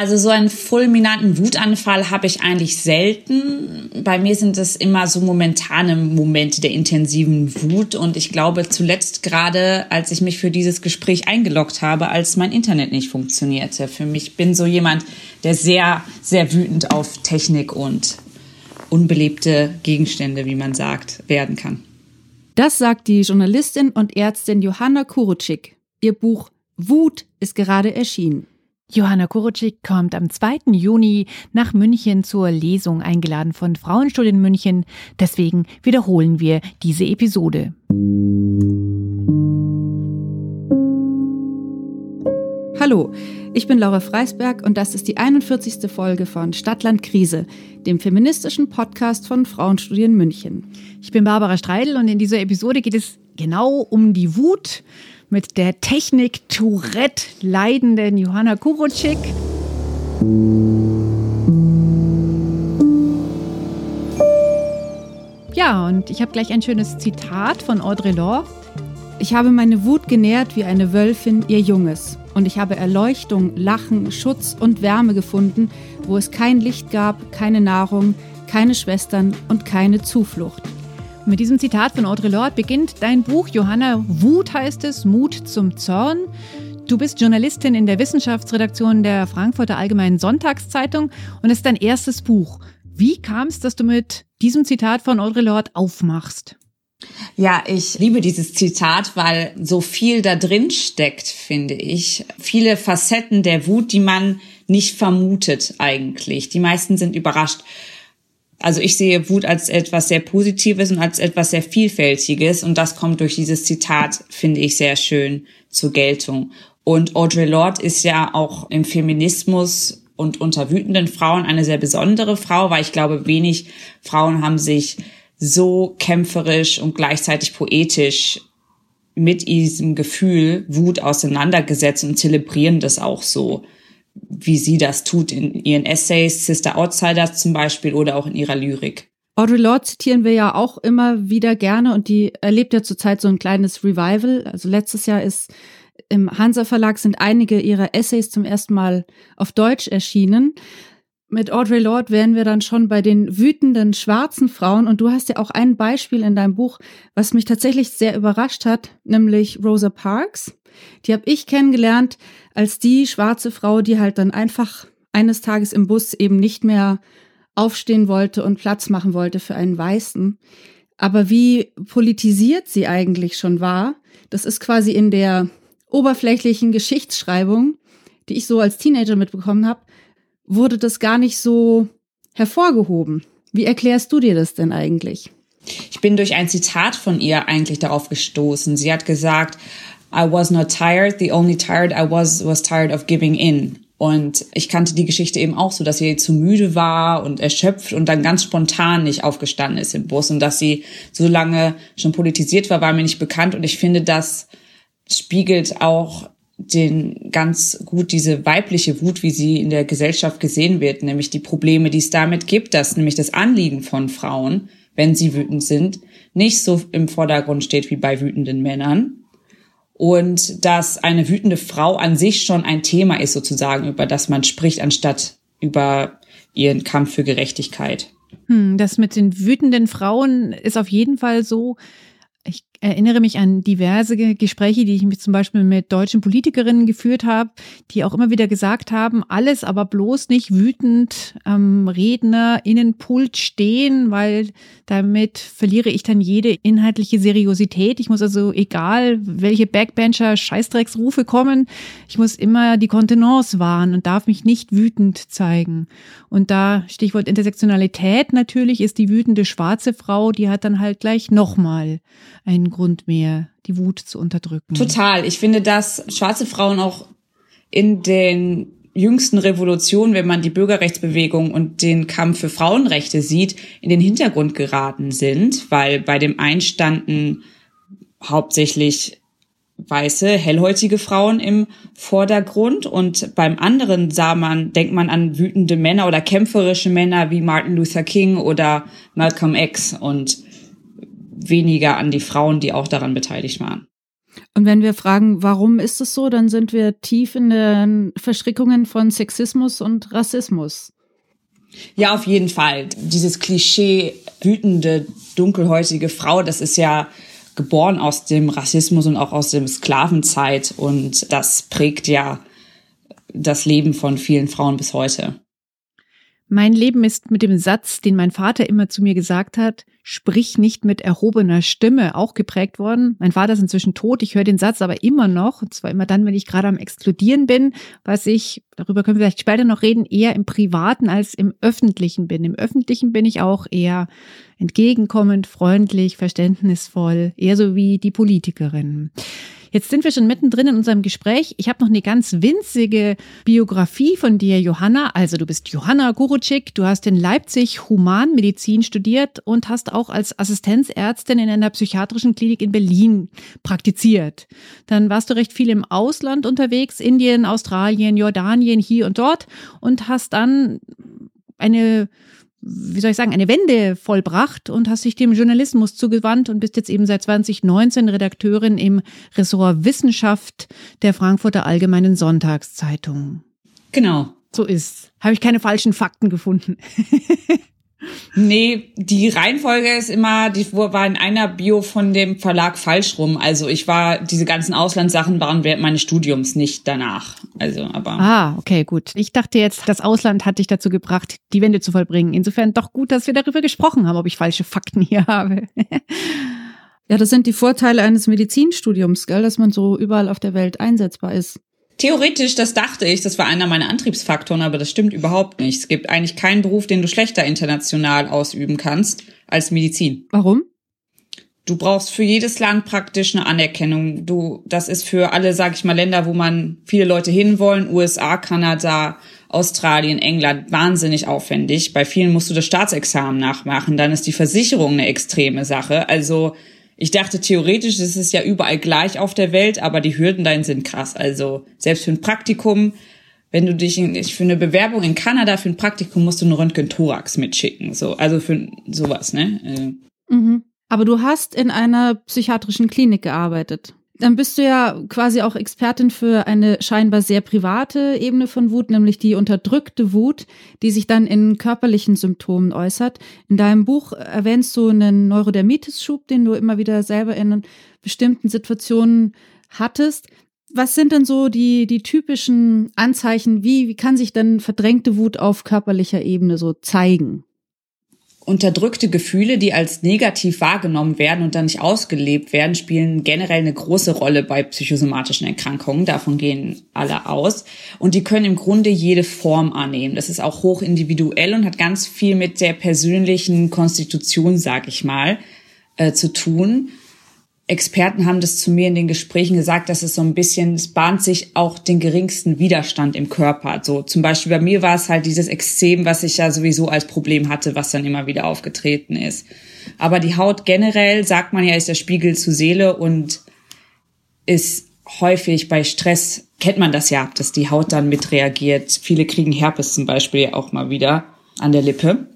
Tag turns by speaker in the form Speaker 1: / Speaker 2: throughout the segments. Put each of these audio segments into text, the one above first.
Speaker 1: Also so einen fulminanten Wutanfall habe ich eigentlich selten. Bei mir sind es immer so momentane Momente der intensiven Wut. Und ich glaube zuletzt gerade, als ich mich für dieses Gespräch eingeloggt habe, als mein Internet nicht funktionierte. Für mich bin so jemand, der sehr, sehr wütend auf Technik und unbelebte Gegenstände, wie man sagt, werden kann.
Speaker 2: Das sagt die Journalistin und Ärztin Johanna Kurucik. Ihr Buch Wut ist gerade erschienen.
Speaker 3: Johanna Kurucik kommt am 2. Juni nach München zur Lesung eingeladen von Frauenstudien München. Deswegen wiederholen wir diese Episode.
Speaker 2: Hallo, ich bin Laura Freisberg und das ist die 41. Folge von Stadtland Krise, dem feministischen Podcast von Frauenstudien München.
Speaker 3: Ich bin Barbara Streidel und in dieser Episode geht es genau um die Wut mit der Technik Tourette leidenden Johanna Kurucik. Ja, und ich habe gleich ein schönes Zitat von Audre Lorde.
Speaker 2: Ich habe meine Wut genährt wie eine Wölfin ihr Junges. Und ich habe Erleuchtung, Lachen, Schutz und Wärme gefunden, wo es kein Licht gab, keine Nahrung, keine Schwestern und keine Zuflucht.
Speaker 3: Mit diesem Zitat von Audre Lorde beginnt dein Buch. Johanna Wut heißt es, Mut zum Zorn. Du bist Journalistin in der Wissenschaftsredaktion der Frankfurter Allgemeinen Sonntagszeitung und es ist dein erstes Buch. Wie kam es, dass du mit diesem Zitat von Audre Lorde aufmachst?
Speaker 1: Ja, ich liebe dieses Zitat, weil so viel da drin steckt, finde ich. Viele Facetten der Wut, die man nicht vermutet eigentlich. Die meisten sind überrascht. Also ich sehe Wut als etwas sehr Positives und als etwas sehr Vielfältiges und das kommt durch dieses Zitat, finde ich, sehr schön zur Geltung. Und Audre Lorde ist ja auch im Feminismus und unter wütenden Frauen eine sehr besondere Frau, weil ich glaube, wenig Frauen haben sich so kämpferisch und gleichzeitig poetisch mit diesem Gefühl Wut auseinandergesetzt und zelebrieren das auch so wie sie das tut in ihren Essays, Sister Outsiders zum Beispiel oder auch in ihrer Lyrik.
Speaker 2: Audre Lorde zitieren wir ja auch immer wieder gerne und die erlebt ja zurzeit so ein kleines Revival. Also letztes Jahr ist im Hansa Verlag sind einige ihrer Essays zum ersten Mal auf Deutsch erschienen. Mit Audre Lorde wären wir dann schon bei den wütenden schwarzen Frauen und du hast ja auch ein Beispiel in deinem Buch, was mich tatsächlich sehr überrascht hat, nämlich Rosa Parks. Die habe ich kennengelernt als die schwarze Frau, die halt dann einfach eines Tages im Bus eben nicht mehr aufstehen wollte und Platz machen wollte für einen Weißen. Aber wie politisiert sie eigentlich schon war, das ist quasi in der oberflächlichen Geschichtsschreibung, die ich so als Teenager mitbekommen habe, wurde das gar nicht so hervorgehoben. Wie erklärst du dir das denn eigentlich?
Speaker 1: Ich bin durch ein Zitat von ihr eigentlich darauf gestoßen. Sie hat gesagt, I was not tired. The only tired I was was tired of giving in. Und ich kannte die Geschichte eben auch so, dass sie zu müde war und erschöpft und dann ganz spontan nicht aufgestanden ist im Bus und dass sie so lange schon politisiert war, war mir nicht bekannt. Und ich finde, das spiegelt auch den ganz gut diese weibliche Wut, wie sie in der Gesellschaft gesehen wird, nämlich die Probleme, die es damit gibt, dass nämlich das Anliegen von Frauen, wenn sie wütend sind, nicht so im Vordergrund steht wie bei wütenden Männern und dass eine wütende Frau an sich schon ein Thema ist sozusagen, über das man spricht, anstatt über ihren Kampf für Gerechtigkeit.
Speaker 3: Hm, das mit den wütenden Frauen ist auf jeden Fall so, ich erinnere mich an diverse Gespräche, die ich mit, zum Beispiel mit deutschen Politikerinnen geführt habe, die auch immer wieder gesagt haben, alles aber bloß nicht wütend am Redner Innenpult stehen, weil damit verliere ich dann jede inhaltliche Seriosität. Ich muss also, egal welche Backbencher Scheißdrecksrufe kommen, ich muss immer die Kontenance wahren und darf mich nicht wütend zeigen. Und da Stichwort Intersektionalität natürlich ist die wütende schwarze Frau, die hat dann halt gleich nochmal Grund mehr, die Wut zu unterdrücken.
Speaker 1: Total. Ich finde, dass schwarze Frauen auch in den jüngsten Revolutionen, wenn man die Bürgerrechtsbewegung und den Kampf für Frauenrechte sieht, in den Hintergrund geraten sind, weil bei dem einen standen hauptsächlich weiße, hellhäutige Frauen im Vordergrund und beim anderen sah man, denkt man an wütende Männer oder kämpferische Männer wie Martin Luther King oder Malcolm X und weniger an die Frauen, die auch daran beteiligt waren.
Speaker 2: Und wenn wir fragen, warum ist es so, dann sind wir tief in den Verstrickungen von Sexismus und Rassismus.
Speaker 1: Ja, auf jeden Fall. Dieses Klischee wütende, dunkelhäutige Frau, das ist ja geboren aus dem Rassismus und auch aus dem Sklavenzeit und das prägt ja das Leben von vielen Frauen bis heute.
Speaker 3: Mein Leben ist mit dem Satz, den mein Vater immer zu mir gesagt hat, sprich nicht mit erhobener Stimme, auch geprägt worden. Mein Vater ist inzwischen tot, ich höre den Satz aber immer noch, und zwar immer dann, wenn ich gerade am Explodieren bin, was ich, darüber können wir vielleicht später noch reden, eher im Privaten als im Öffentlichen bin. Im Öffentlichen bin ich auch eher entgegenkommend, freundlich, verständnisvoll, eher so wie die Politikerin. Jetzt sind wir schon mittendrin in unserem Gespräch. Ich habe noch eine ganz winzige Biografie von dir, Johanna. Also du bist Johanna Gurucik, du hast in Leipzig Humanmedizin studiert und hast auch als Assistenzärztin in einer psychiatrischen Klinik in Berlin praktiziert. Dann warst du recht viel im Ausland unterwegs, Indien, Australien, Jordanien, hier und dort und hast dann eine wie soll ich sagen, eine Wende vollbracht und hast dich dem Journalismus zugewandt und bist jetzt eben seit 2019 Redakteurin im Ressort Wissenschaft der Frankfurter Allgemeinen Sonntagszeitung.
Speaker 1: Genau.
Speaker 3: So ist. Habe ich keine falschen Fakten gefunden.
Speaker 1: Nee, die Reihenfolge ist immer, die war in einer Bio von dem Verlag falsch rum. Also ich war, diese ganzen Auslandssachen waren während meines Studiums nicht danach. Also, aber.
Speaker 3: Ah, okay, gut. Ich dachte jetzt, das Ausland hat dich dazu gebracht, die Wende zu vollbringen. Insofern doch gut, dass wir darüber gesprochen haben, ob ich falsche Fakten hier habe.
Speaker 2: ja, das sind die Vorteile eines Medizinstudiums, gell, dass man so überall auf der Welt einsetzbar ist.
Speaker 1: Theoretisch, das dachte ich, das war einer meiner Antriebsfaktoren, aber das stimmt überhaupt nicht. Es gibt eigentlich keinen Beruf, den du schlechter international ausüben kannst als Medizin.
Speaker 2: Warum?
Speaker 1: Du brauchst für jedes Land praktisch eine Anerkennung. Du, das ist für alle, sag ich mal, Länder, wo man viele Leute hinwollen, USA, Kanada, Australien, England, wahnsinnig aufwendig. Bei vielen musst du das Staatsexamen nachmachen. Dann ist die Versicherung eine extreme Sache. Also ich dachte theoretisch, es ist ja überall gleich auf der Welt, aber die Hürden dahin sind krass. Also selbst für ein Praktikum, wenn du dich in, für eine Bewerbung in Kanada für ein Praktikum musst du einen Röntgen-Thorax mitschicken. So, also für sowas, ne?
Speaker 2: Äh. Mhm. Aber du hast in einer psychiatrischen Klinik gearbeitet. Dann bist du ja quasi auch Expertin für eine scheinbar sehr private Ebene von Wut, nämlich die unterdrückte Wut, die sich dann in körperlichen Symptomen äußert. In deinem Buch erwähnst du einen Neurodermitis-Schub, den du immer wieder selber in bestimmten Situationen hattest. Was sind denn so die, die typischen Anzeichen? Wie, wie kann sich denn verdrängte Wut auf körperlicher Ebene so zeigen?
Speaker 1: Unterdrückte Gefühle, die als negativ wahrgenommen werden und dann nicht ausgelebt werden, spielen generell eine große Rolle bei psychosomatischen Erkrankungen. Davon gehen alle aus. Und die können im Grunde jede Form annehmen. Das ist auch hoch individuell und hat ganz viel mit der persönlichen Konstitution, sag ich mal, äh, zu tun. Experten haben das zu mir in den Gesprächen gesagt, dass es so ein bisschen, es bahnt sich auch den geringsten Widerstand im Körper. So zum Beispiel bei mir war es halt dieses Extrem, was ich ja sowieso als Problem hatte, was dann immer wieder aufgetreten ist. Aber die Haut generell, sagt man ja, ist der Spiegel zur Seele und ist häufig bei Stress, kennt man das ja, dass die Haut dann mitreagiert. Viele kriegen Herpes zum Beispiel auch mal wieder an der Lippe.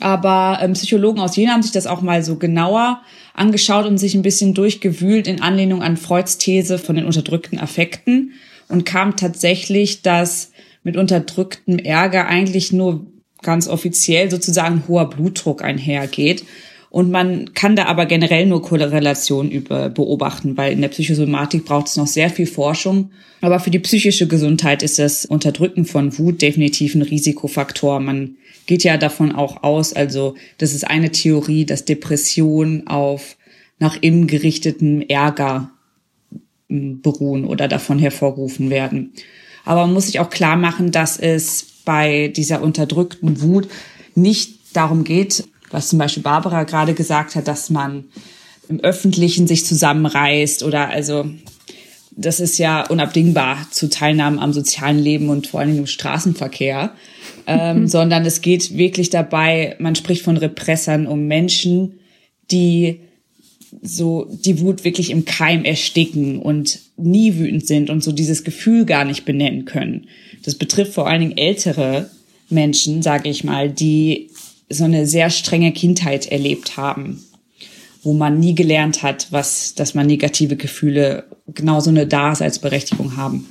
Speaker 1: Aber ähm, Psychologen aus Jena haben sich das auch mal so genauer angeschaut und sich ein bisschen durchgewühlt in Anlehnung an Freuds These von den unterdrückten Affekten und kam tatsächlich, dass mit unterdrücktem Ärger eigentlich nur ganz offiziell sozusagen hoher Blutdruck einhergeht. Und man kann da aber generell nur Korrelationen über beobachten, weil in der Psychosomatik braucht es noch sehr viel Forschung. Aber für die psychische Gesundheit ist das Unterdrücken von Wut definitiv ein Risikofaktor. Man geht ja davon auch aus, also das ist eine Theorie, dass Depressionen auf nach innen gerichteten Ärger hm, beruhen oder davon hervorgerufen werden. Aber man muss sich auch klar machen, dass es bei dieser unterdrückten Wut nicht darum geht, was zum Beispiel Barbara gerade gesagt hat, dass man im Öffentlichen sich zusammenreißt oder also das ist ja unabdingbar zu Teilnahmen am sozialen Leben und vor allem im Straßenverkehr ähm, sondern es geht wirklich dabei, man spricht von Repressern um Menschen, die so die Wut wirklich im Keim ersticken und nie wütend sind und so dieses Gefühl gar nicht benennen können. Das betrifft vor allen Dingen ältere Menschen, sage ich mal, die so eine sehr strenge Kindheit erlebt haben. wo man nie gelernt hat, was, dass man negative Gefühle genauso eine Daseinsberechtigung haben.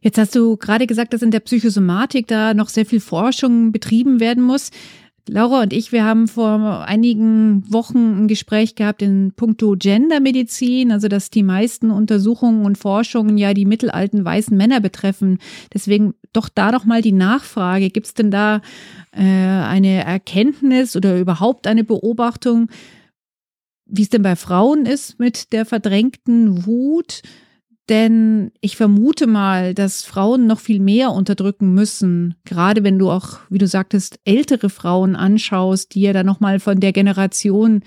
Speaker 3: Jetzt hast du gerade gesagt, dass in der Psychosomatik da noch sehr viel Forschung betrieben werden muss. Laura und ich, wir haben vor einigen Wochen ein Gespräch gehabt in puncto Gendermedizin, also dass die meisten Untersuchungen und Forschungen ja die mittelalten weißen Männer betreffen. Deswegen doch da noch mal die Nachfrage, gibt es denn da äh, eine Erkenntnis oder überhaupt eine Beobachtung, wie es denn bei Frauen ist mit der verdrängten Wut? Denn ich vermute mal, dass Frauen noch viel mehr unterdrücken müssen. Gerade wenn du auch, wie du sagtest, ältere Frauen anschaust, die ja dann nochmal von der Generation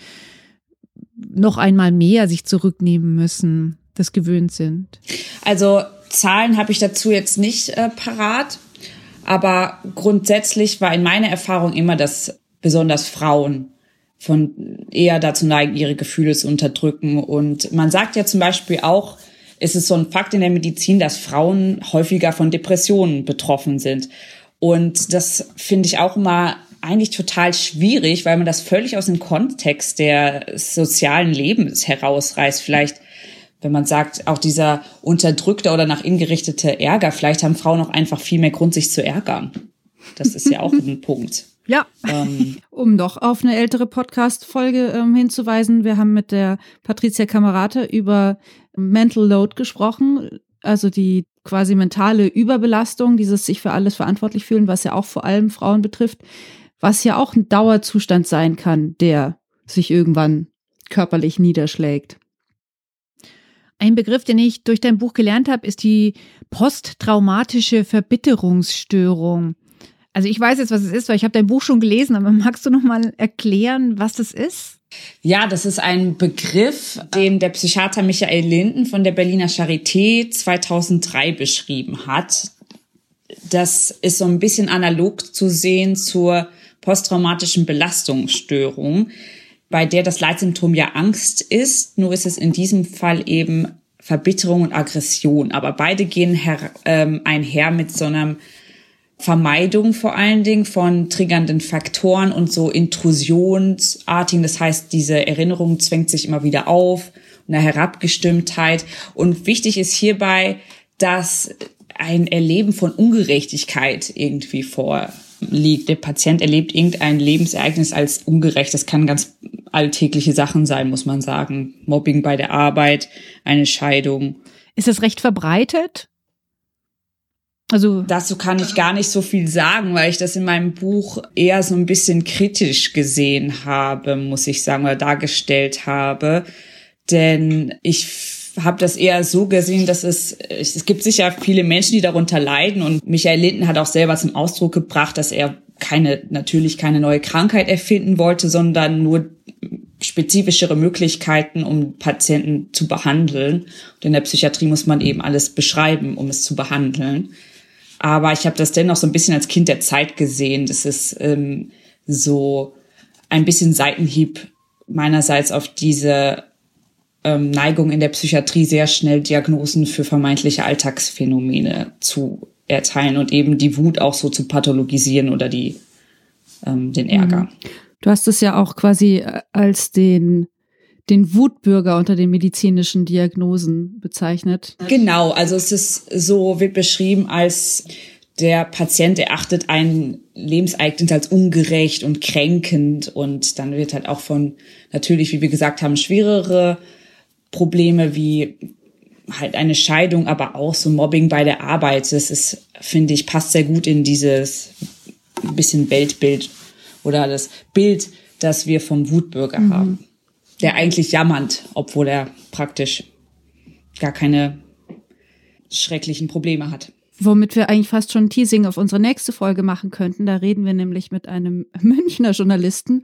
Speaker 3: noch einmal mehr sich zurücknehmen müssen, das gewöhnt sind.
Speaker 1: Also Zahlen habe ich dazu jetzt nicht äh, parat. Aber grundsätzlich war in meiner Erfahrung immer, dass besonders Frauen von eher dazu neigen, ihre Gefühle zu unterdrücken. Und man sagt ja zum Beispiel auch, ist es so ein Fakt in der Medizin, dass Frauen häufiger von Depressionen betroffen sind. Und das finde ich auch immer eigentlich total schwierig, weil man das völlig aus dem Kontext der sozialen Lebens herausreißt. Vielleicht, wenn man sagt, auch dieser unterdrückte oder nach innen gerichtete Ärger, vielleicht haben Frauen auch einfach viel mehr Grund, sich zu ärgern. Das ist ja auch ein Punkt.
Speaker 2: Ja, ähm, um doch auf eine ältere Podcast-Folge ähm, hinzuweisen. Wir haben mit der Patricia Kamerate über Mental Load gesprochen, also die quasi mentale Überbelastung, dieses sich für alles verantwortlich fühlen, was ja auch vor allem Frauen betrifft, was ja auch ein Dauerzustand sein kann, der sich irgendwann körperlich niederschlägt.
Speaker 3: Ein Begriff, den ich durch dein Buch gelernt habe, ist die posttraumatische Verbitterungsstörung. Also ich weiß jetzt, was es ist, weil ich habe dein Buch schon gelesen, aber magst du noch mal erklären, was das ist?
Speaker 1: Ja, das ist ein Begriff, den der Psychiater Michael Linden von der Berliner Charité 2003 beschrieben hat. Das ist so ein bisschen analog zu sehen zur posttraumatischen Belastungsstörung, bei der das Leitsymptom ja Angst ist. Nur ist es in diesem Fall eben Verbitterung und Aggression. Aber beide gehen her, ähm, einher mit so einem Vermeidung vor allen Dingen von triggernden Faktoren und so intrusionsartigen. Das heißt, diese Erinnerung zwängt sich immer wieder auf, eine Herabgestimmtheit. Und wichtig ist hierbei, dass ein Erleben von Ungerechtigkeit irgendwie vorliegt. Der Patient erlebt irgendein Lebensereignis als ungerecht. Das kann ganz alltägliche Sachen sein, muss man sagen. Mobbing bei der Arbeit, eine Scheidung.
Speaker 3: Ist das recht verbreitet?
Speaker 1: Also dazu kann ich gar nicht so viel sagen, weil ich das in meinem Buch eher so ein bisschen kritisch gesehen habe, muss ich sagen, oder dargestellt habe. Denn ich habe das eher so gesehen, dass es, es gibt sicher viele Menschen, die darunter leiden. Und Michael Linden hat auch selber zum Ausdruck gebracht, dass er keine, natürlich keine neue Krankheit erfinden wollte, sondern nur spezifischere Möglichkeiten, um Patienten zu behandeln. Und in der Psychiatrie muss man eben alles beschreiben, um es zu behandeln. Aber ich habe das dennoch so ein bisschen als Kind der Zeit gesehen. Das ist ähm, so ein bisschen Seitenhieb meinerseits auf diese ähm, Neigung in der Psychiatrie sehr schnell Diagnosen für vermeintliche Alltagsphänomene zu erteilen und eben die Wut auch so zu pathologisieren oder die ähm, den Ärger. Mhm.
Speaker 2: Du hast es ja auch quasi äh, als den den Wutbürger unter den medizinischen Diagnosen bezeichnet.
Speaker 1: Genau, also es ist so, wird beschrieben als der Patient erachtet ein Lebensereignis als ungerecht und kränkend und dann wird halt auch von natürlich, wie wir gesagt haben, schwerere Probleme wie halt eine Scheidung, aber auch so Mobbing bei der Arbeit. Das ist, finde ich, passt sehr gut in dieses bisschen Weltbild oder das Bild, das wir vom Wutbürger mhm. haben der eigentlich jammernd, obwohl er praktisch gar keine schrecklichen Probleme hat.
Speaker 2: Womit wir eigentlich fast schon ein Teasing auf unsere nächste Folge machen könnten. Da reden wir nämlich mit einem Münchner Journalisten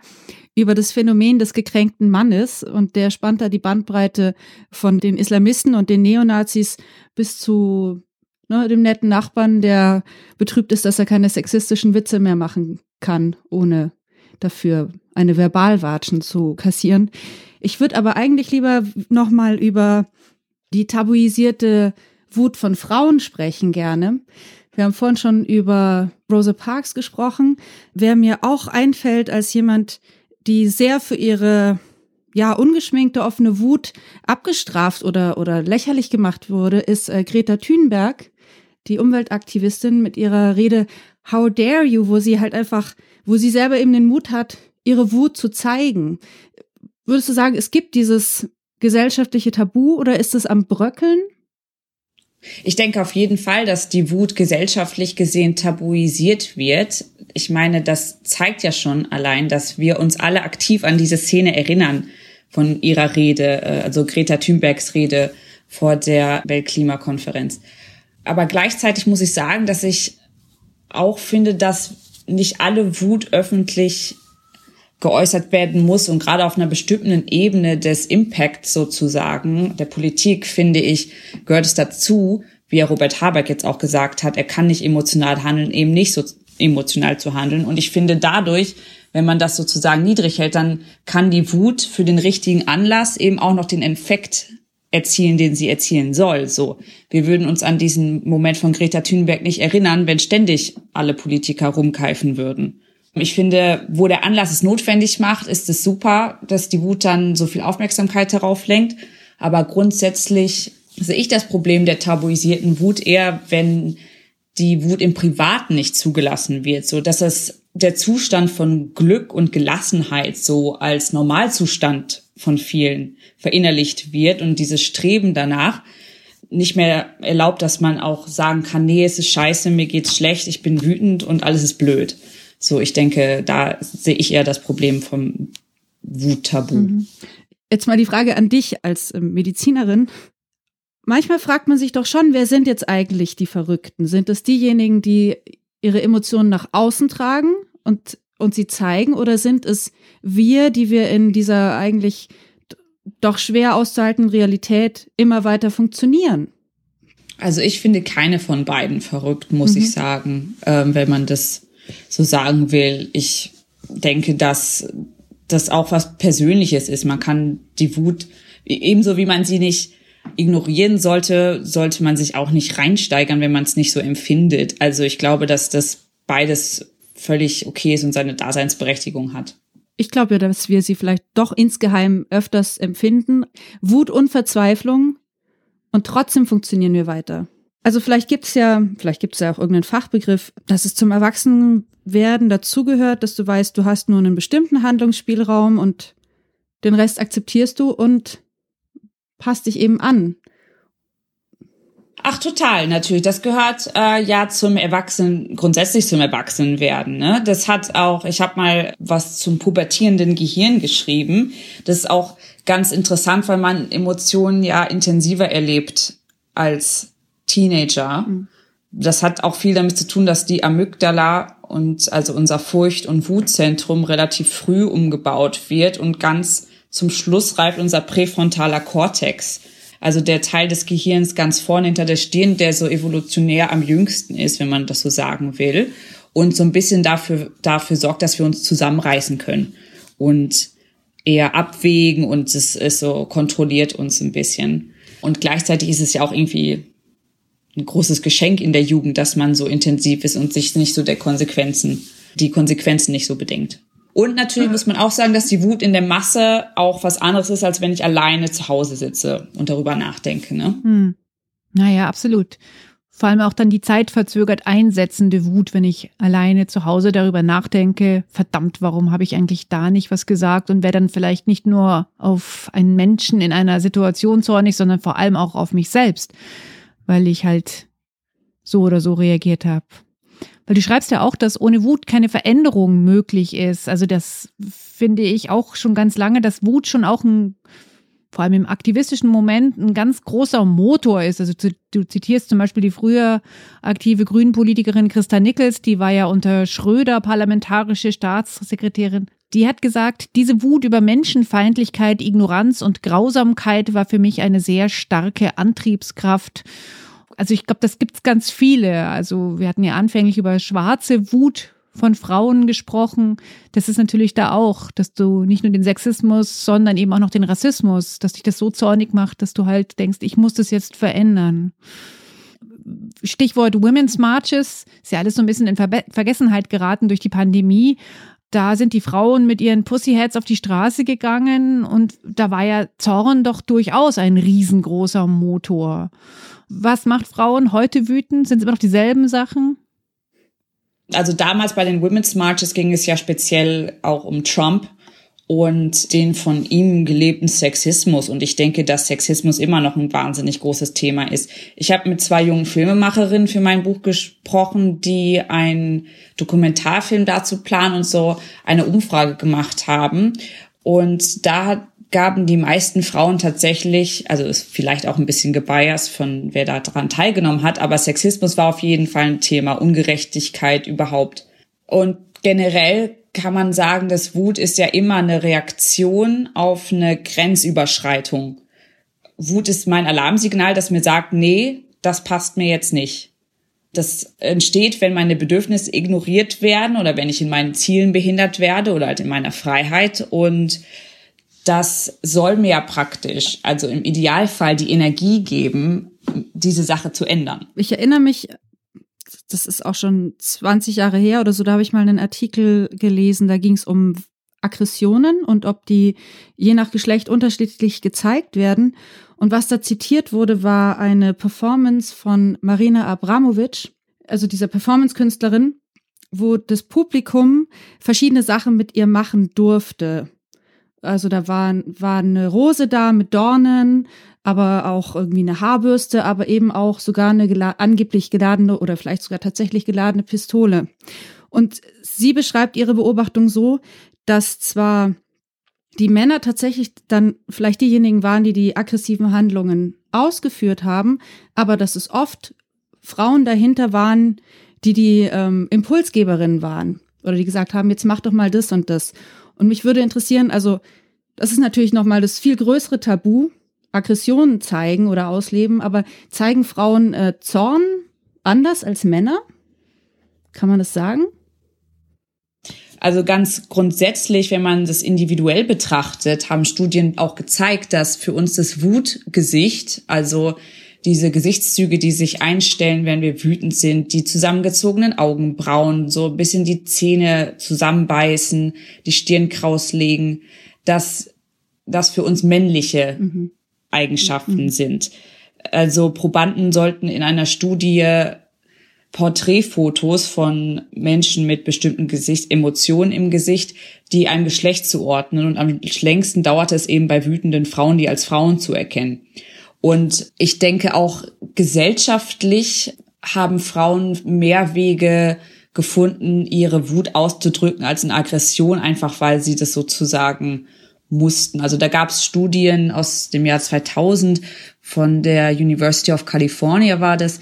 Speaker 2: über das Phänomen des gekränkten Mannes und der spannt da die Bandbreite von den Islamisten und den Neonazis bis zu ne, dem netten Nachbarn, der betrübt ist, dass er keine sexistischen Witze mehr machen kann, ohne dafür eine Verbalwatschen zu kassieren. Ich würde aber eigentlich lieber nochmal über die tabuisierte Wut von Frauen sprechen gerne. Wir haben vorhin schon über Rosa Parks gesprochen. Wer mir auch einfällt als jemand, die sehr für ihre ja, ungeschminkte offene Wut abgestraft oder, oder lächerlich gemacht wurde, ist äh, Greta Thunberg, die Umweltaktivistin mit ihrer Rede How dare you, wo sie halt einfach, wo sie selber eben den Mut hat, ihre Wut zu zeigen. Würdest du sagen, es gibt dieses gesellschaftliche Tabu oder ist es am Bröckeln?
Speaker 1: Ich denke auf jeden Fall, dass die Wut gesellschaftlich gesehen tabuisiert wird. Ich meine, das zeigt ja schon allein, dass wir uns alle aktiv an diese Szene erinnern von ihrer Rede, äh, also Greta Thunbergs Rede vor der Weltklimakonferenz. Aber gleichzeitig muss ich sagen, dass ich auch finde, dass nicht alle Wut öffentlich geäußert werden muss und gerade auf einer bestimmten Ebene des Impacts sozusagen der Politik, finde ich, gehört es dazu, wie Robert Habeck jetzt auch gesagt hat, er kann nicht emotional handeln, eben nicht so emotional zu handeln. Und ich finde dadurch, wenn man das sozusagen niedrig hält, dann kann die Wut für den richtigen Anlass eben auch noch den Effekt erzielen, den sie erzielen soll. So, wir würden uns an diesen Moment von Greta Thunberg nicht erinnern, wenn ständig alle Politiker rumkeifen würden. Ich finde, wo der Anlass es notwendig macht, ist es super, dass die Wut dann so viel Aufmerksamkeit darauf lenkt. Aber grundsätzlich sehe ich das Problem der tabuisierten Wut eher, wenn die Wut im Privaten nicht zugelassen wird, so dass es der Zustand von Glück und Gelassenheit so als Normalzustand von vielen verinnerlicht wird und dieses Streben danach nicht mehr erlaubt, dass man auch sagen kann, nee, es ist scheiße, mir geht's schlecht, ich bin wütend und alles ist blöd. So, ich denke, da sehe ich eher das Problem vom Wuttabu. Mhm.
Speaker 2: Jetzt mal die Frage an dich als ähm, Medizinerin. Manchmal fragt man sich doch schon, wer sind jetzt eigentlich die Verrückten? Sind es diejenigen, die ihre Emotionen nach außen tragen und, und sie zeigen? Oder sind es wir, die wir in dieser eigentlich doch schwer auszuhaltenden Realität immer weiter funktionieren?
Speaker 1: Also ich finde keine von beiden verrückt, muss mhm. ich sagen, ähm, wenn man das so sagen will. Ich denke, dass das auch was Persönliches ist. Man kann die Wut, ebenso wie man sie nicht ignorieren sollte, sollte man sich auch nicht reinsteigern, wenn man es nicht so empfindet. Also ich glaube, dass das beides völlig okay ist und seine Daseinsberechtigung hat.
Speaker 2: Ich glaube ja, dass wir sie vielleicht doch insgeheim öfters empfinden. Wut und Verzweiflung. Und trotzdem funktionieren wir weiter. Also vielleicht gibt's ja, vielleicht gibt's ja auch irgendeinen Fachbegriff, dass es zum Erwachsenwerden dazugehört, dass du weißt, du hast nur einen bestimmten Handlungsspielraum und den Rest akzeptierst du und passt dich eben an.
Speaker 1: Ach, total, natürlich. Das gehört äh, ja zum Erwachsenen, grundsätzlich zum Erwachsenwerden. Ne? Das hat auch, ich habe mal was zum pubertierenden Gehirn geschrieben. Das ist auch ganz interessant, weil man Emotionen ja intensiver erlebt als Teenager. Mhm. Das hat auch viel damit zu tun, dass die Amygdala und also unser Furcht- und Wutzentrum relativ früh umgebaut wird und ganz zum Schluss reift unser präfrontaler Kortex. Also der Teil des Gehirns ganz vorne hinter der Stirn, der so evolutionär am jüngsten ist, wenn man das so sagen will. Und so ein bisschen dafür, dafür sorgt, dass wir uns zusammenreißen können und eher abwägen und es ist so kontrolliert uns ein bisschen. Und gleichzeitig ist es ja auch irgendwie ein großes Geschenk in der Jugend, dass man so intensiv ist und sich nicht so der Konsequenzen, die Konsequenzen nicht so bedenkt. Und natürlich muss man auch sagen, dass die Wut in der Masse auch was anderes ist, als wenn ich alleine zu Hause sitze und darüber nachdenke. Ne? Hm.
Speaker 3: Naja, absolut. Vor allem auch dann die zeitverzögert einsetzende Wut, wenn ich alleine zu Hause darüber nachdenke, verdammt, warum habe ich eigentlich da nicht was gesagt und wäre dann vielleicht nicht nur auf einen Menschen in einer Situation zornig, sondern vor allem auch auf mich selbst weil ich halt so oder so reagiert habe. Weil du schreibst ja auch, dass ohne Wut keine Veränderung möglich ist. Also das finde ich auch schon ganz lange, dass Wut schon auch ein, vor allem im aktivistischen Moment, ein ganz großer Motor ist. Also du zitierst zum Beispiel die früher aktive Grünen-Politikerin Christa Nickels, die war ja unter Schröder parlamentarische Staatssekretärin. Die hat gesagt, diese Wut über Menschenfeindlichkeit, Ignoranz und Grausamkeit war für mich eine sehr starke Antriebskraft. Also ich glaube, das gibt's ganz viele. Also wir hatten ja anfänglich über schwarze Wut von Frauen gesprochen. Das ist natürlich da auch, dass du nicht nur den Sexismus, sondern eben auch noch den Rassismus, dass dich das so zornig macht, dass du halt denkst, ich muss das jetzt verändern. Stichwort Women's Marches, ist ja alles so ein bisschen in Ver Vergessenheit geraten durch die Pandemie. Da sind die Frauen mit ihren Pussyheads auf die Straße gegangen und da war ja Zorn doch durchaus ein riesengroßer Motor. Was macht Frauen heute wütend? Sind es immer noch dieselben Sachen?
Speaker 1: Also damals bei den Women's Marches ging es ja speziell auch um Trump und den von ihm gelebten Sexismus. Und ich denke, dass Sexismus immer noch ein wahnsinnig großes Thema ist. Ich habe mit zwei jungen Filmemacherinnen für mein Buch gesprochen, die einen Dokumentarfilm dazu planen und so eine Umfrage gemacht haben. Und da gaben die meisten Frauen tatsächlich, also ist vielleicht auch ein bisschen gebiased von wer da dran teilgenommen hat, aber Sexismus war auf jeden Fall ein Thema, Ungerechtigkeit überhaupt. Und generell kann man sagen, dass Wut ist ja immer eine Reaktion auf eine Grenzüberschreitung. Wut ist mein Alarmsignal, das mir sagt, nee, das passt mir jetzt nicht. Das entsteht, wenn meine Bedürfnisse ignoriert werden oder wenn ich in meinen Zielen behindert werde oder halt in meiner Freiheit. Und das soll mir ja praktisch, also im Idealfall, die Energie geben, diese Sache zu ändern.
Speaker 2: Ich erinnere mich das ist auch schon 20 Jahre her oder so, da habe ich mal einen Artikel gelesen, da ging es um Aggressionen und ob die je nach Geschlecht unterschiedlich gezeigt werden. Und was da zitiert wurde, war eine Performance von Marina Abramovic, also dieser Performance-Künstlerin, wo das Publikum verschiedene Sachen mit ihr machen durfte. Also da war, war eine Rose da mit Dornen, aber auch irgendwie eine Haarbürste, aber eben auch sogar eine gela angeblich geladene oder vielleicht sogar tatsächlich geladene Pistole. Und sie beschreibt ihre Beobachtung so, dass zwar die Männer tatsächlich dann vielleicht diejenigen waren, die die aggressiven Handlungen ausgeführt haben, aber dass es oft Frauen dahinter waren, die die ähm, Impulsgeberinnen waren oder die gesagt haben, jetzt mach doch mal das und das. Und mich würde interessieren, also das ist natürlich noch mal das viel größere Tabu, Aggressionen zeigen oder ausleben, aber zeigen Frauen äh, Zorn anders als Männer? Kann man das sagen?
Speaker 1: Also ganz grundsätzlich, wenn man das individuell betrachtet, haben Studien auch gezeigt, dass für uns das Wutgesicht, also diese Gesichtszüge, die sich einstellen, wenn wir wütend sind, die zusammengezogenen Augenbrauen, so ein bisschen die Zähne zusammenbeißen, die Stirn krauslegen, dass das für uns männliche mhm. Eigenschaften mhm. sind. Also Probanden sollten in einer Studie Porträtfotos von Menschen mit bestimmten Gesicht, Emotionen im Gesicht, die einem Geschlecht zuordnen. Und am längsten dauerte es eben bei wütenden Frauen, die als Frauen zu erkennen. Und ich denke auch gesellschaftlich haben Frauen mehr Wege gefunden, ihre Wut auszudrücken als in Aggression, einfach weil sie das sozusagen mussten. Also da gab es Studien aus dem Jahr 2000 von der University of California war das,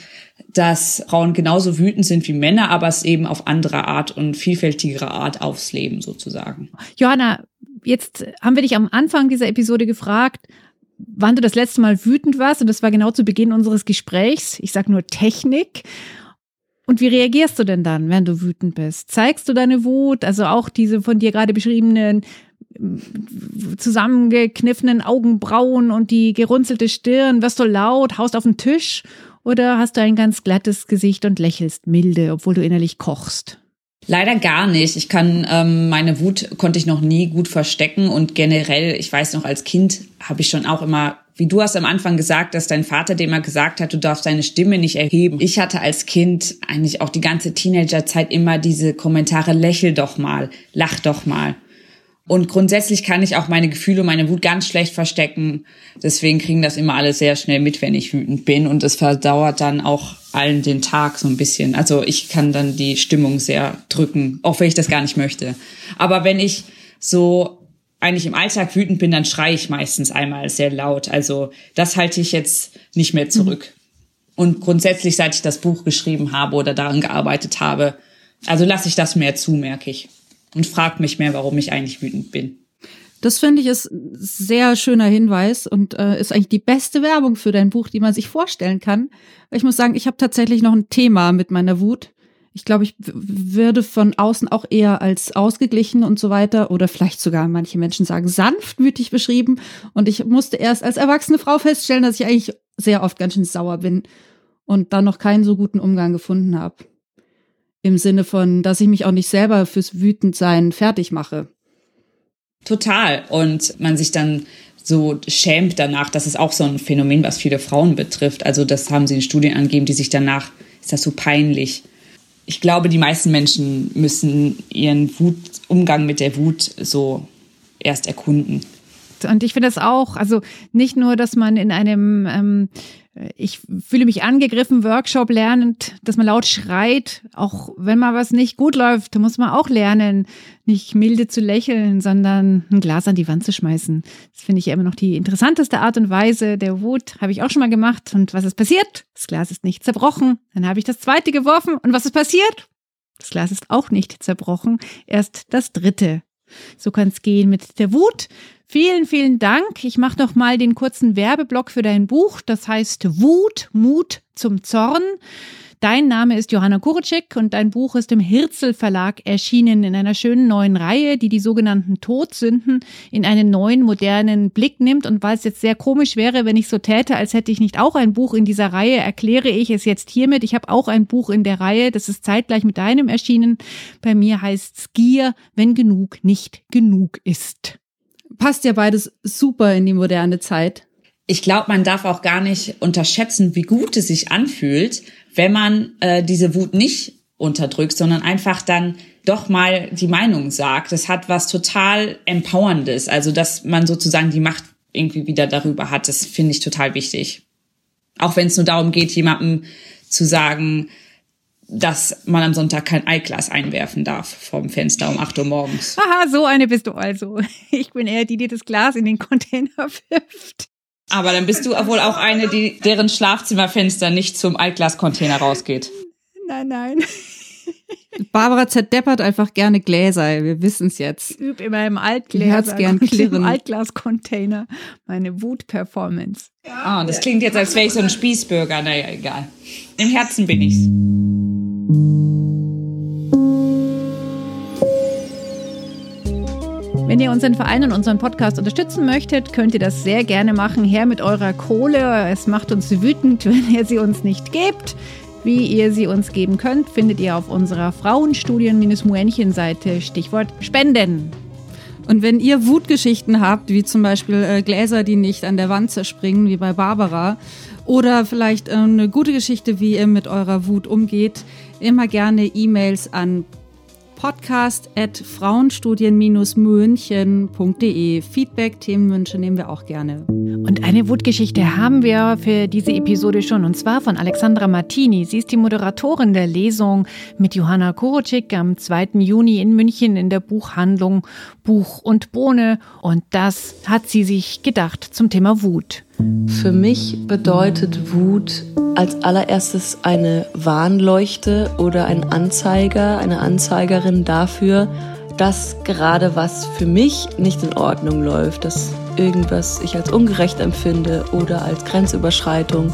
Speaker 1: dass Frauen genauso wütend sind wie Männer, aber es eben auf andere Art und vielfältigere Art aufs Leben sozusagen.
Speaker 3: Johanna, jetzt haben wir dich am Anfang dieser Episode gefragt, wann du das letzte Mal wütend warst und das war genau zu Beginn unseres Gesprächs. Ich sag nur Technik. Und wie reagierst du denn dann, wenn du wütend bist? Zeigst du deine Wut, also auch diese von dir gerade beschriebenen zusammengekniffenen Augenbrauen und die gerunzelte Stirn? Wirst du laut, haust auf den Tisch oder hast du ein ganz glattes Gesicht und lächelst milde, obwohl du innerlich kochst?
Speaker 1: Leider gar nicht. Ich kann ähm, meine Wut konnte ich noch nie gut verstecken und generell, ich weiß noch als Kind habe ich schon auch immer, wie du hast am Anfang gesagt, dass dein Vater dir immer gesagt hat, du darfst deine Stimme nicht erheben. Ich hatte als Kind eigentlich auch die ganze Teenagerzeit immer diese Kommentare: Lächel doch mal, lach doch mal. Und grundsätzlich kann ich auch meine Gefühle, meine Wut ganz schlecht verstecken. Deswegen kriegen das immer alle sehr schnell mit, wenn ich wütend bin. Und es verdauert dann auch allen den Tag so ein bisschen. Also ich kann dann die Stimmung sehr drücken, auch wenn ich das gar nicht möchte. Aber wenn ich so eigentlich im Alltag wütend bin, dann schreie ich meistens einmal sehr laut. Also das halte ich jetzt nicht mehr zurück. Mhm. Und grundsätzlich, seit ich das Buch geschrieben habe oder daran gearbeitet habe, also lasse ich das mehr zu, merke ich und fragt mich mehr, warum ich eigentlich wütend bin.
Speaker 2: Das finde ich ist ein sehr schöner Hinweis und äh, ist eigentlich die beste Werbung für dein Buch, die man sich vorstellen kann. Ich muss sagen, ich habe tatsächlich noch ein Thema mit meiner Wut. Ich glaube, ich würde von außen auch eher als ausgeglichen und so weiter oder vielleicht sogar manche Menschen sagen sanftmütig beschrieben. Und ich musste erst als erwachsene Frau feststellen, dass ich eigentlich sehr oft ganz schön sauer bin und dann noch keinen so guten Umgang gefunden habe. Im Sinne von, dass ich mich auch nicht selber fürs Wütendsein fertig mache.
Speaker 1: Total. Und man sich dann so schämt danach. Das ist auch so ein Phänomen, was viele Frauen betrifft. Also das haben sie in Studien angegeben, die sich danach, ist das so peinlich. Ich glaube, die meisten Menschen müssen ihren Wut, Umgang mit der Wut so erst erkunden.
Speaker 3: Und ich finde das auch, also nicht nur, dass man in einem ähm, ich fühle mich angegriffen, Workshop lernend, dass man laut schreit, auch wenn mal was nicht gut läuft, da muss man auch lernen, nicht milde zu lächeln, sondern ein Glas an die Wand zu schmeißen. Das finde ich ja immer noch die interessanteste Art und Weise der Wut. Habe ich auch schon mal gemacht. Und was ist passiert? Das Glas ist nicht zerbrochen. Dann habe ich das zweite geworfen. Und was ist passiert? Das Glas ist auch nicht zerbrochen. Erst das dritte. So kann es gehen mit der Wut. Vielen, vielen Dank. Ich mache noch mal den kurzen Werbeblock für dein Buch. Das heißt Wut, Mut zum Zorn. Dein Name ist Johanna Kurczyk und dein Buch ist im Hirzel Verlag erschienen in einer schönen neuen Reihe, die die sogenannten Todsünden in einen neuen modernen Blick nimmt. Und weil es jetzt sehr komisch wäre, wenn ich so täte, als hätte ich nicht auch ein Buch in dieser Reihe, erkläre ich es jetzt hiermit. Ich habe auch ein Buch in der Reihe, das ist zeitgleich mit deinem erschienen. Bei mir heißt es Gier, wenn genug nicht genug ist
Speaker 2: passt ja beides super in die moderne Zeit.
Speaker 1: Ich glaube, man darf auch gar nicht unterschätzen, wie gut es sich anfühlt, wenn man äh, diese Wut nicht unterdrückt, sondern einfach dann doch mal die Meinung sagt. Das hat was total Empowerndes. Also, dass man sozusagen die Macht irgendwie wieder darüber hat, das finde ich total wichtig. Auch wenn es nur darum geht, jemandem zu sagen, dass man am Sonntag kein Eiglas einwerfen darf vom Fenster um 8 Uhr morgens.
Speaker 3: Aha, so eine bist du also. Ich bin eher die, die das Glas in den Container wirft.
Speaker 1: Aber dann bist du wohl auch eine, die deren Schlafzimmerfenster nicht zum Altglascontainer rausgeht.
Speaker 3: Nein, nein.
Speaker 2: Barbara zerdeppert einfach gerne Gläser, wir wissen es jetzt.
Speaker 3: Ich übe immer im Altglas,
Speaker 2: gern klirren.
Speaker 3: im Altglas-Container meine Wut-Performance.
Speaker 1: Ah, oh, das klingt jetzt, als wäre ich so ein Spießbürger. Naja, egal. Im Herzen bin ich's.
Speaker 3: Wenn ihr unseren Verein und unseren Podcast unterstützen möchtet, könnt ihr das sehr gerne machen. Her mit eurer Kohle. Es macht uns wütend, wenn ihr sie uns nicht gebt. Wie ihr sie uns geben könnt, findet ihr auf unserer Frauenstudien-Muenchen-Seite. Stichwort Spenden.
Speaker 2: Und wenn ihr Wutgeschichten habt, wie zum Beispiel äh, Gläser, die nicht an der Wand zerspringen, wie bei Barbara, oder vielleicht äh, eine gute Geschichte, wie ihr mit eurer Wut umgeht, immer gerne E-Mails an podcast at frauenstudien-münchen.de. Feedback, Themenwünsche nehmen wir auch gerne.
Speaker 3: Und eine Wutgeschichte haben wir für diese Episode schon, und zwar von Alexandra Martini. Sie ist die Moderatorin der Lesung mit Johanna Korocik am 2. Juni in München in der Buchhandlung Buch und Bohne. Und das hat sie sich gedacht zum Thema Wut.
Speaker 4: Für mich bedeutet Wut als allererstes eine Warnleuchte oder ein Anzeiger, eine Anzeigerin dafür, dass gerade was für mich nicht in Ordnung läuft, dass irgendwas ich als ungerecht empfinde oder als Grenzüberschreitung.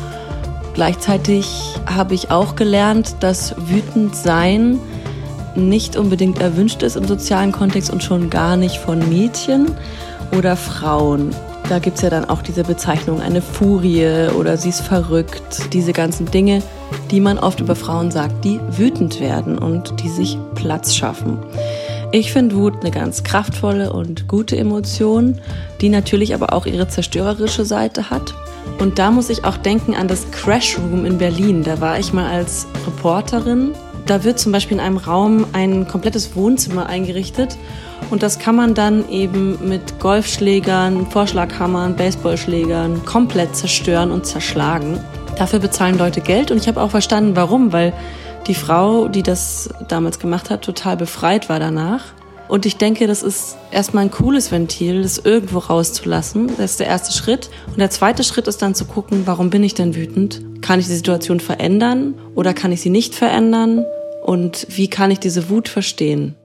Speaker 4: Gleichzeitig habe ich auch gelernt, dass wütend sein nicht unbedingt erwünscht ist im sozialen Kontext und schon gar nicht von Mädchen oder Frauen. Da gibt es ja dann auch diese Bezeichnung, eine Furie oder sie ist verrückt. Diese ganzen Dinge, die man oft über Frauen sagt, die wütend werden und die sich Platz schaffen. Ich finde Wut eine ganz kraftvolle und gute Emotion, die natürlich aber auch ihre zerstörerische Seite hat. Und da muss ich auch denken an das Crash Room in Berlin. Da war ich mal als Reporterin. Da wird zum Beispiel in einem Raum ein komplettes Wohnzimmer eingerichtet und das kann man dann eben mit Golfschlägern, Vorschlaghammern, Baseballschlägern komplett zerstören und zerschlagen. Dafür bezahlen Leute Geld und ich habe auch verstanden, warum, weil die Frau, die das damals gemacht hat, total befreit war danach. Und ich denke, das ist erstmal ein cooles Ventil, das irgendwo rauszulassen. Das ist der erste Schritt. Und der zweite Schritt ist dann zu gucken, warum bin ich denn wütend? Kann ich die Situation verändern oder kann ich sie nicht verändern? Und wie kann ich diese Wut verstehen?